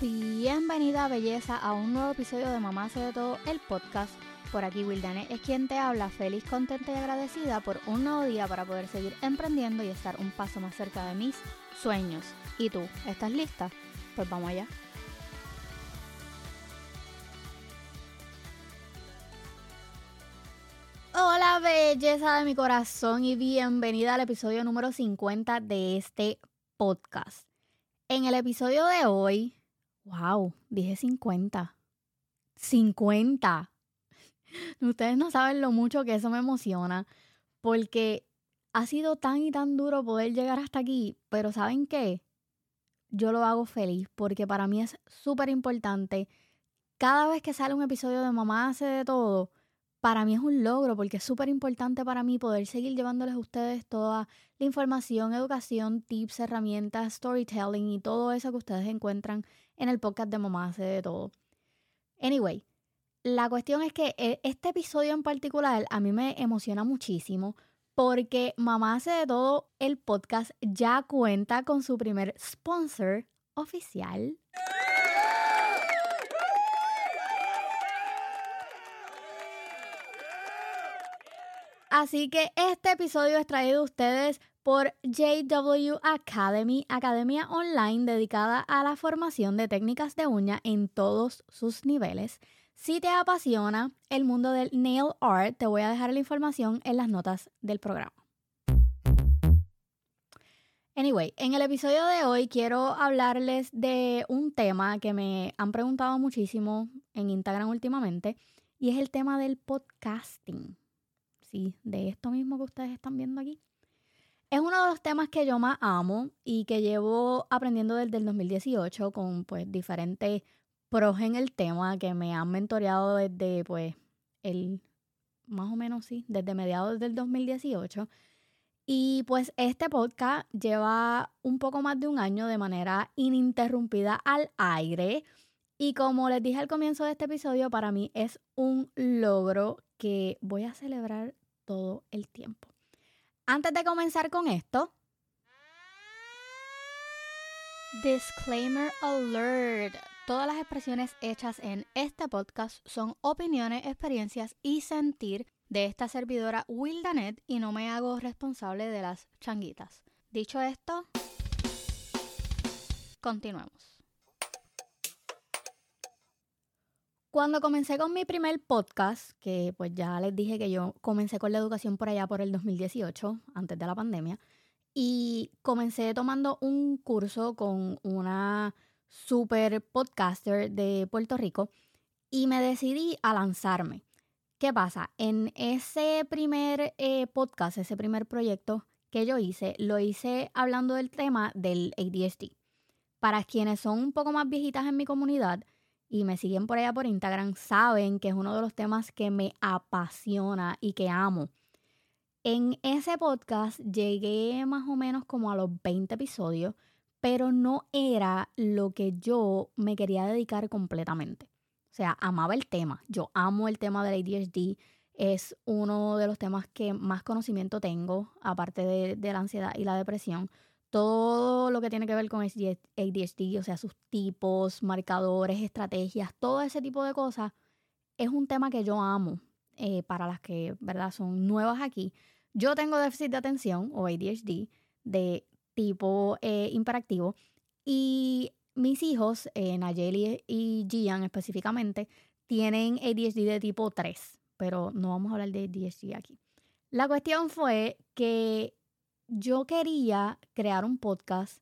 Bienvenida belleza a un nuevo episodio de Mamá hace de todo el podcast. Por aquí Wildane es quien te habla, feliz, contenta y agradecida por un nuevo día para poder seguir emprendiendo y estar un paso más cerca de mis sueños. ¿Y tú? ¿Estás lista? Pues vamos allá. Hola belleza de mi corazón y bienvenida al episodio número 50 de este podcast. En el episodio de hoy, wow, dije 50. 50. Ustedes no saben lo mucho que eso me emociona porque ha sido tan y tan duro poder llegar hasta aquí, pero ¿saben qué? Yo lo hago feliz porque para mí es súper importante. Cada vez que sale un episodio de Mamá hace de todo, para mí es un logro porque es súper importante para mí poder seguir llevándoles a ustedes toda la información, educación, tips, herramientas, storytelling y todo eso que ustedes encuentran en el podcast de Mamá hace de todo. Anyway, la cuestión es que eh, este episodio en particular a mí me emociona muchísimo porque Mamá hace de todo el podcast ya cuenta con su primer sponsor oficial. Así que este episodio es traído a ustedes por JW Academy, academia online dedicada a la formación de técnicas de uña en todos sus niveles. Si te apasiona el mundo del nail art, te voy a dejar la información en las notas del programa. Anyway, en el episodio de hoy quiero hablarles de un tema que me han preguntado muchísimo en Instagram últimamente y es el tema del podcasting de esto mismo que ustedes están viendo aquí. Es uno de los temas que yo más amo y que llevo aprendiendo desde el 2018 con pues diferentes pros en el tema que me han mentoreado desde pues el más o menos sí, desde mediados del 2018. Y pues este podcast lleva un poco más de un año de manera ininterrumpida al aire. Y como les dije al comienzo de este episodio, para mí es un logro que voy a celebrar todo el tiempo. Antes de comenzar con esto, disclaimer alert. Todas las expresiones hechas en este podcast son opiniones, experiencias y sentir de esta servidora Wildanet y no me hago responsable de las changuitas. Dicho esto, continuemos. Cuando comencé con mi primer podcast, que pues ya les dije que yo comencé con la educación por allá por el 2018, antes de la pandemia, y comencé tomando un curso con una super podcaster de Puerto Rico y me decidí a lanzarme. ¿Qué pasa? En ese primer eh, podcast, ese primer proyecto que yo hice, lo hice hablando del tema del ADHD. Para quienes son un poco más viejitas en mi comunidad, y me siguen por allá por Instagram saben que es uno de los temas que me apasiona y que amo. En ese podcast llegué más o menos como a los 20 episodios, pero no era lo que yo me quería dedicar completamente. O sea, amaba el tema. Yo amo el tema del ADHD. Es uno de los temas que más conocimiento tengo, aparte de, de la ansiedad y la depresión todo lo que tiene que ver con ADHD, o sea, sus tipos, marcadores, estrategias, todo ese tipo de cosas, es un tema que yo amo eh, para las que, ¿verdad?, son nuevas aquí. Yo tengo déficit de atención o ADHD de tipo eh, imperactivo y mis hijos, eh, Nayeli y Gian específicamente, tienen ADHD de tipo 3, pero no vamos a hablar de ADHD aquí. La cuestión fue que yo quería crear un podcast,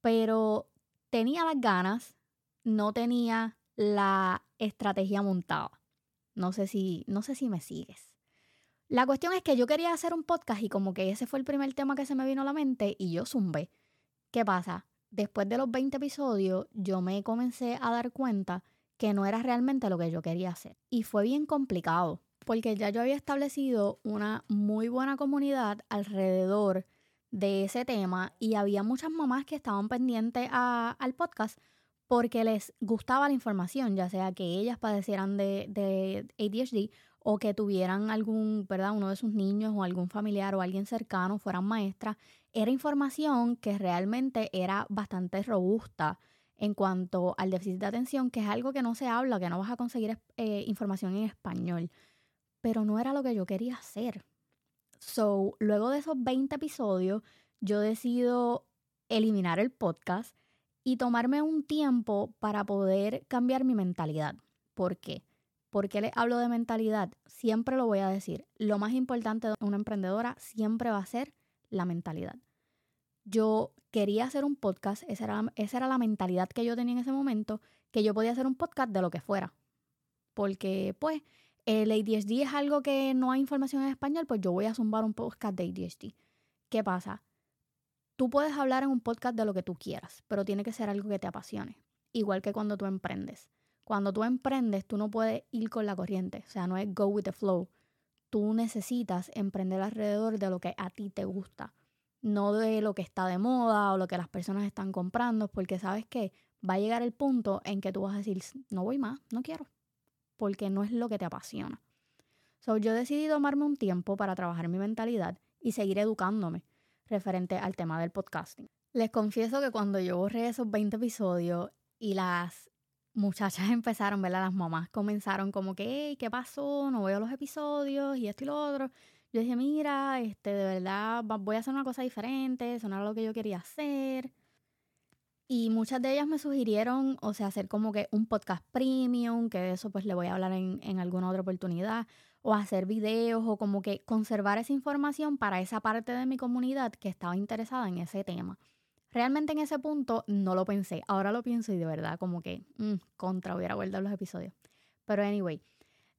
pero tenía las ganas, no tenía la estrategia montada. No sé si, no sé si me sigues. La cuestión es que yo quería hacer un podcast y como que ese fue el primer tema que se me vino a la mente y yo zumbé. ¿Qué pasa? Después de los 20 episodios, yo me comencé a dar cuenta que no era realmente lo que yo quería hacer. Y fue bien complicado, porque ya yo había establecido una muy buena comunidad alrededor de ese tema y había muchas mamás que estaban pendientes al podcast porque les gustaba la información, ya sea que ellas padecieran de, de ADHD o que tuvieran algún, ¿verdad? Uno de sus niños o algún familiar o alguien cercano fueran maestras. Era información que realmente era bastante robusta en cuanto al déficit de atención, que es algo que no se habla, que no vas a conseguir eh, información en español. Pero no era lo que yo quería hacer. So, luego de esos 20 episodios, yo decido eliminar el podcast y tomarme un tiempo para poder cambiar mi mentalidad. ¿Por qué? ¿Por qué les hablo de mentalidad? Siempre lo voy a decir. Lo más importante de una emprendedora siempre va a ser la mentalidad. Yo quería hacer un podcast, esa era, esa era la mentalidad que yo tenía en ese momento, que yo podía hacer un podcast de lo que fuera. Porque, pues, el ADHD es algo que no hay información en español, pues yo voy a zumbar un podcast de ADHD. ¿Qué pasa? Tú puedes hablar en un podcast de lo que tú quieras, pero tiene que ser algo que te apasione. Igual que cuando tú emprendes. Cuando tú emprendes, tú no puedes ir con la corriente, o sea, no es go with the flow. Tú necesitas emprender alrededor de lo que a ti te gusta, no de lo que está de moda o lo que las personas están comprando, porque sabes que va a llegar el punto en que tú vas a decir, no voy más, no quiero, porque no es lo que te apasiona. So, yo decidí tomarme un tiempo para trabajar mi mentalidad y seguir educándome referente al tema del podcasting. Les confieso que cuando yo borré esos 20 episodios y las muchachas empezaron, ¿verdad? Las mamás comenzaron como que, ¿qué pasó? No veo los episodios y esto y lo otro. Yo dije, mira, este, de verdad voy a hacer una cosa diferente, eso no lo que yo quería hacer. Y muchas de ellas me sugirieron, o sea, hacer como que un podcast premium, que de eso pues le voy a hablar en, en alguna otra oportunidad, o hacer videos, o como que conservar esa información para esa parte de mi comunidad que estaba interesada en ese tema. Realmente en ese punto no lo pensé. Ahora lo pienso y de verdad como que mm, contra hubiera guardado los episodios. Pero anyway,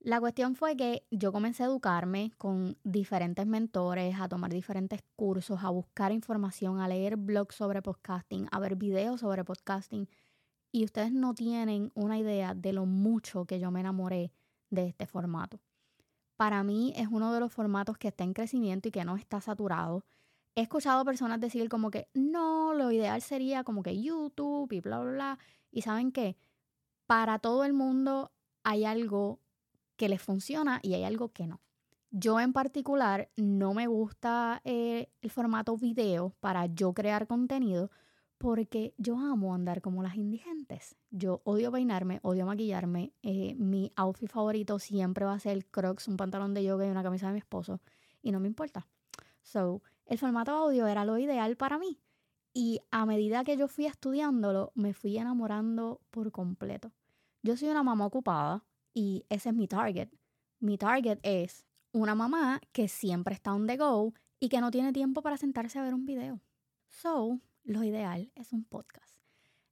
la cuestión fue que yo comencé a educarme con diferentes mentores, a tomar diferentes cursos, a buscar información, a leer blogs sobre podcasting, a ver videos sobre podcasting. Y ustedes no tienen una idea de lo mucho que yo me enamoré de este formato. Para mí es uno de los formatos que está en crecimiento y que no está saturado he escuchado personas decir como que no, lo ideal sería como que YouTube y bla, bla, bla. Y saben que para todo el mundo hay algo que les funciona y hay algo que no. Yo en particular no me gusta eh, el formato video para yo crear contenido porque yo amo andar como las indigentes. Yo odio peinarme, odio maquillarme. Eh, mi outfit favorito siempre va a ser el crocs, un pantalón de yoga y una camisa de mi esposo. Y no me importa. So, el formato audio era lo ideal para mí. Y a medida que yo fui estudiándolo, me fui enamorando por completo. Yo soy una mamá ocupada y ese es mi target. Mi target es una mamá que siempre está on the go y que no tiene tiempo para sentarse a ver un video. So, lo ideal es un podcast.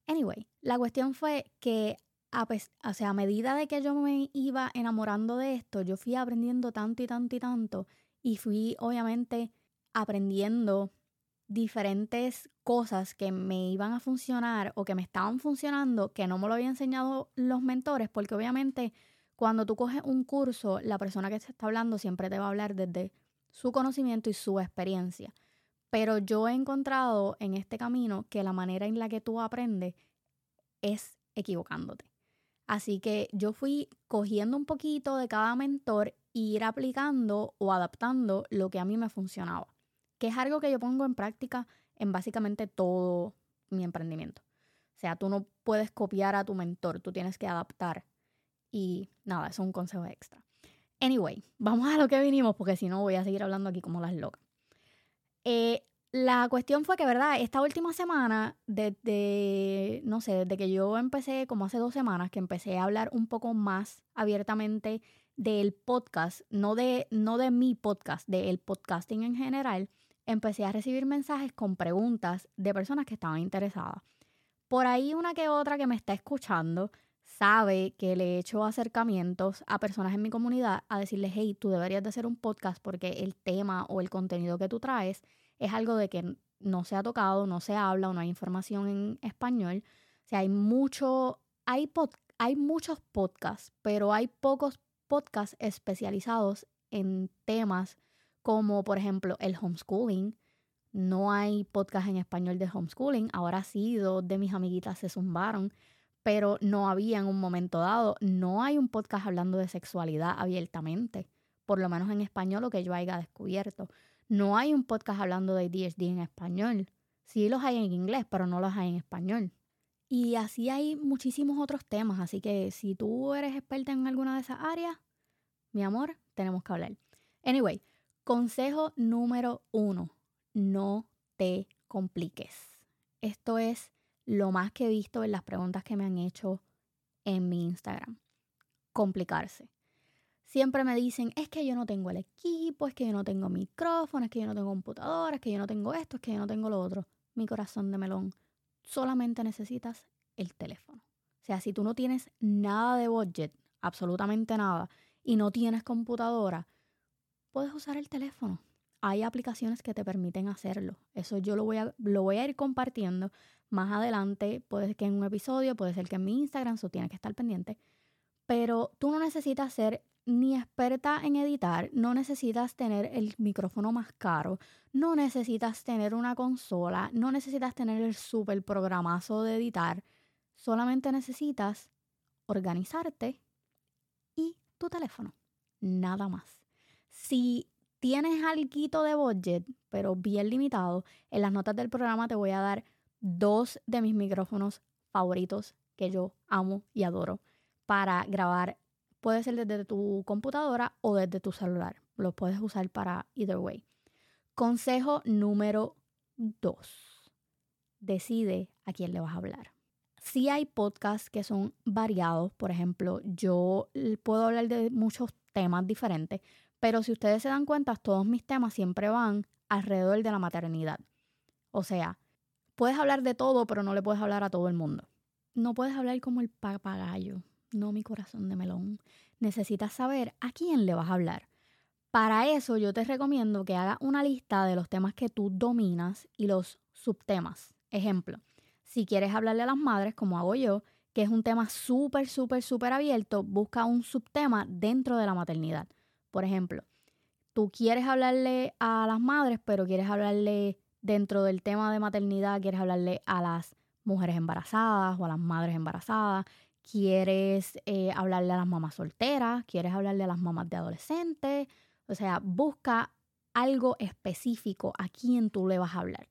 Anyway, la cuestión fue que a, o sea, a medida de que yo me iba enamorando de esto, yo fui aprendiendo tanto y tanto y tanto y fui obviamente aprendiendo diferentes cosas que me iban a funcionar o que me estaban funcionando que no me lo habían enseñado los mentores, porque obviamente cuando tú coges un curso, la persona que te está hablando siempre te va a hablar desde su conocimiento y su experiencia. Pero yo he encontrado en este camino que la manera en la que tú aprendes es equivocándote. Así que yo fui cogiendo un poquito de cada mentor e ir aplicando o adaptando lo que a mí me funcionaba que es algo que yo pongo en práctica en básicamente todo mi emprendimiento. O sea, tú no puedes copiar a tu mentor, tú tienes que adaptar. Y nada, eso es un consejo extra. Anyway, vamos a lo que vinimos porque si no voy a seguir hablando aquí como las locas. Eh, la cuestión fue que, ¿verdad? Esta última semana, desde, no sé, desde que yo empecé, como hace dos semanas, que empecé a hablar un poco más abiertamente del podcast, no de, no de mi podcast, del podcasting en general, empecé a recibir mensajes con preguntas de personas que estaban interesadas. Por ahí una que otra que me está escuchando sabe que le he hecho acercamientos a personas en mi comunidad a decirles, hey, tú deberías de hacer un podcast porque el tema o el contenido que tú traes es algo de que no se ha tocado, no se habla o no hay información en español. O sea, hay mucho, hay, hay muchos podcasts, pero hay pocos podcasts especializados en temas como por ejemplo el homeschooling. No hay podcast en español de homeschooling. Ahora sí, dos de mis amiguitas se zumbaron, pero no había en un momento dado. No hay un podcast hablando de sexualidad abiertamente, por lo menos en español, lo que yo haya descubierto. No hay un podcast hablando de DSD en español. Sí los hay en inglés, pero no los hay en español. Y así hay muchísimos otros temas, así que si tú eres experta en alguna de esas áreas, mi amor, tenemos que hablar. Anyway, consejo número uno, no te compliques. Esto es lo más que he visto en las preguntas que me han hecho en mi Instagram. Complicarse. Siempre me dicen, es que yo no tengo el equipo, es que yo no tengo micrófono, es que yo no tengo computadora, es que yo no tengo esto, es que yo no tengo lo otro. Mi corazón de melón solamente necesitas el teléfono. O sea, si tú no tienes nada de budget, absolutamente nada, y no tienes computadora, puedes usar el teléfono. Hay aplicaciones que te permiten hacerlo. Eso yo lo voy a, lo voy a ir compartiendo más adelante. Puede ser que en un episodio, puede ser que en mi Instagram, eso tiene que estar pendiente. Pero tú no necesitas ser ni experta en editar, no necesitas tener el micrófono más caro, no necesitas tener una consola, no necesitas tener el super programazo de editar, solamente necesitas organizarte y tu teléfono, nada más. Si tienes algo de budget, pero bien limitado, en las notas del programa te voy a dar dos de mis micrófonos favoritos que yo amo y adoro para grabar Puede ser desde tu computadora o desde tu celular. Lo puedes usar para either way. Consejo número dos. Decide a quién le vas a hablar. Si hay podcasts que son variados, por ejemplo, yo puedo hablar de muchos temas diferentes, pero si ustedes se dan cuenta, todos mis temas siempre van alrededor de la maternidad. O sea, puedes hablar de todo, pero no le puedes hablar a todo el mundo. No puedes hablar como el papagayo no mi corazón de melón. Necesitas saber a quién le vas a hablar. Para eso yo te recomiendo que hagas una lista de los temas que tú dominas y los subtemas. Ejemplo, si quieres hablarle a las madres, como hago yo, que es un tema súper, súper, súper abierto, busca un subtema dentro de la maternidad. Por ejemplo, tú quieres hablarle a las madres, pero quieres hablarle dentro del tema de maternidad, quieres hablarle a las mujeres embarazadas o a las madres embarazadas, quieres eh, hablarle a las mamás solteras, quieres hablarle a las mamás de adolescentes, o sea, busca algo específico a quién tú le vas a hablar.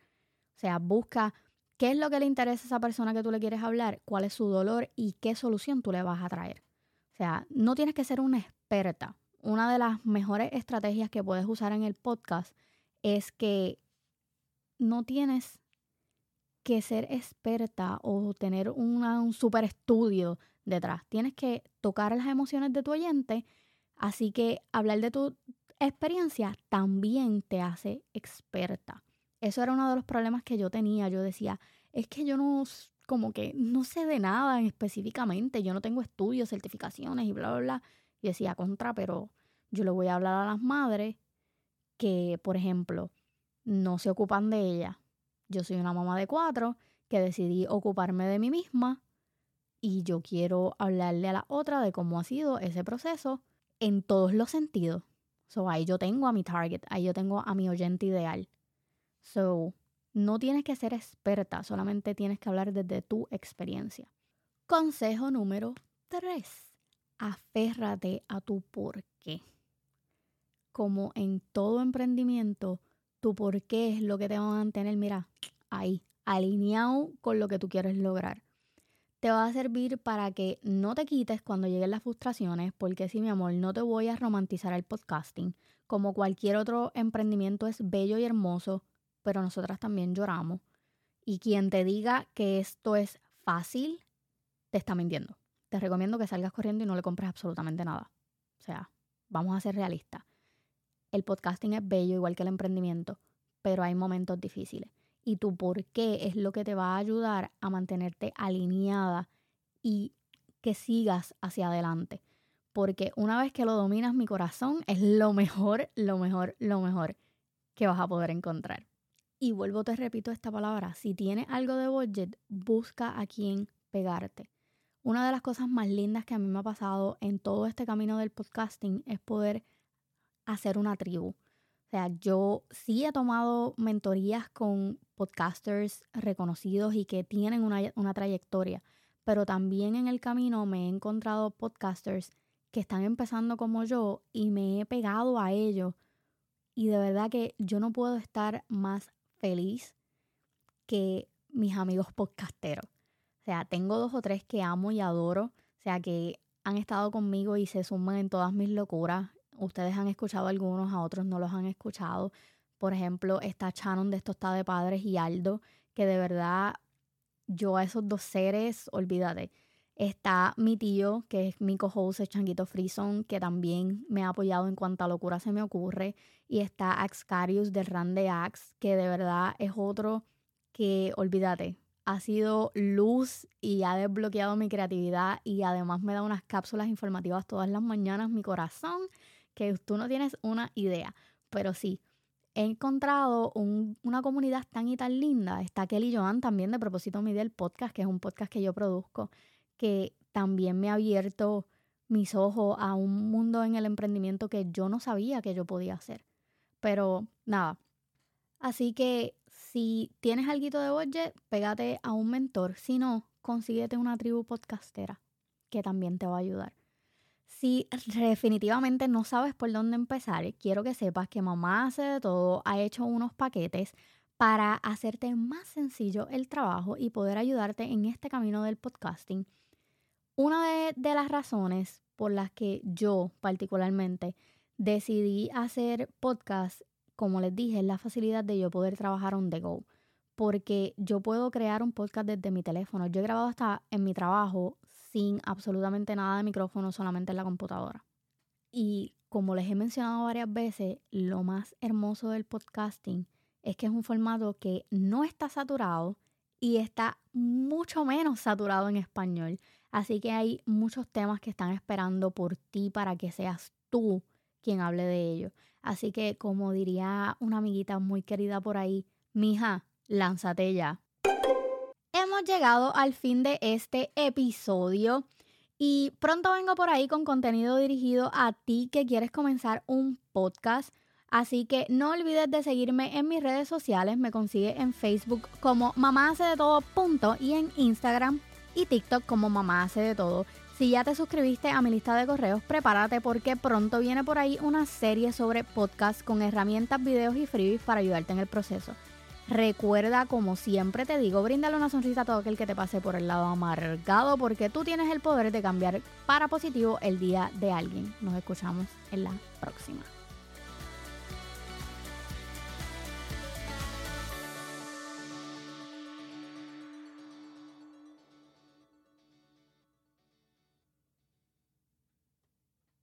O sea, busca qué es lo que le interesa a esa persona que tú le quieres hablar, cuál es su dolor y qué solución tú le vas a traer. O sea, no tienes que ser una experta. Una de las mejores estrategias que puedes usar en el podcast es que no tienes que ser experta o tener un super estudio detrás. Tienes que tocar las emociones de tu oyente, así que hablar de tu experiencia también te hace experta. Eso era uno de los problemas que yo tenía. Yo decía, es que yo no, como que no sé de nada específicamente, yo no tengo estudios, certificaciones y bla, bla, bla. Y decía, contra, pero yo le voy a hablar a las madres que, por ejemplo, no se ocupan de ella yo soy una mamá de cuatro que decidí ocuparme de mí misma y yo quiero hablarle a la otra de cómo ha sido ese proceso en todos los sentidos. So, ahí yo tengo a mi target, ahí yo tengo a mi oyente ideal. So, no tienes que ser experta, solamente tienes que hablar desde tu experiencia. Consejo número tres. Aférrate a tu por qué. Como en todo emprendimiento, tu por qué es lo que te va a mantener, mira, ahí, alineado con lo que tú quieres lograr. Te va a servir para que no te quites cuando lleguen las frustraciones, porque si mi amor, no te voy a romantizar el podcasting. Como cualquier otro emprendimiento es bello y hermoso, pero nosotras también lloramos. Y quien te diga que esto es fácil, te está mintiendo. Te recomiendo que salgas corriendo y no le compres absolutamente nada. O sea, vamos a ser realistas. El podcasting es bello igual que el emprendimiento, pero hay momentos difíciles. Y tu por qué es lo que te va a ayudar a mantenerte alineada y que sigas hacia adelante. Porque una vez que lo dominas, mi corazón es lo mejor, lo mejor, lo mejor que vas a poder encontrar. Y vuelvo, te repito esta palabra, si tienes algo de budget, busca a quién pegarte. Una de las cosas más lindas que a mí me ha pasado en todo este camino del podcasting es poder hacer una tribu. O sea, yo sí he tomado mentorías con podcasters reconocidos y que tienen una, una, trayectoria, pero también en el camino me he encontrado podcasters que están empezando como yo y me he pegado a ellos. Y de verdad que yo no puedo estar más feliz que mis amigos podcasteros. Sea, tengo dos o tres que amo y adoro, o sea, que han estado conmigo y se suman en todas mis locuras. Ustedes han escuchado algunos, a otros no los han escuchado. Por ejemplo, está Shannon de está de Padres y Aldo, que de verdad yo a esos dos seres, olvídate. Está mi tío, que es mi co-host, Changuito Frison, que también me ha apoyado en cuanta locura se me ocurre. Y está Axcarius de Ran de Ax, que de verdad es otro que, olvídate, ha sido luz y ha desbloqueado mi creatividad y además me da unas cápsulas informativas todas las mañanas, mi corazón, que tú no tienes una idea. Pero sí, he encontrado una comunidad tan y tan linda. Está Kelly Joan también de Propósito Mi del podcast, que es un podcast que yo produzco que también me ha abierto mis ojos a un mundo en el emprendimiento que yo no sabía que yo podía hacer. Pero nada. Así que si tienes algo de budget, pégate a un mentor. Si no, consíguete una tribu podcastera que también te va a ayudar. Si definitivamente no sabes por dónde empezar, quiero que sepas que Mamá hace de todo, ha hecho unos paquetes para hacerte más sencillo el trabajo y poder ayudarte en este camino del podcasting una de, las razones por las que yo particularmente decidí hacer podcast, como les dije, es la facilidad de yo poder trabajar on the go. Porque yo puedo crear un podcast desde mi teléfono. Yo he grabado hasta en mi trabajo sin absolutamente nada de micrófono, solamente en la computadora. Y como les he mencionado varias veces, lo más hermoso del podcasting es que es un formato que no está saturado y está mucho menos saturado en español. Así que hay muchos temas que están esperando por ti para que seas tú quien hable de ellos. Así que, como diría una amiguita muy querida por ahí, mija, lánzate ya. Hemos llegado al fin de este episodio y pronto vengo por ahí con contenido dirigido a ti que quieres comenzar un podcast. Así que no olvides de seguirme en mis redes sociales. Me consigue en Facebook como mamá hace de todo punto y en Instagram y TikTok como Mamá hace de todo. Si ya te suscribiste a mi lista de correos, prepárate porque pronto viene por ahí una serie sobre podcast con herramientas, videos y freebies para ayudarte en el proceso. Recuerda, como siempre te digo, bríndale una sonrisa a todo aquel que te pase por el lado amargado porque tú tienes el poder de cambiar para positivo el día de alguien. Nos escuchamos en la próxima.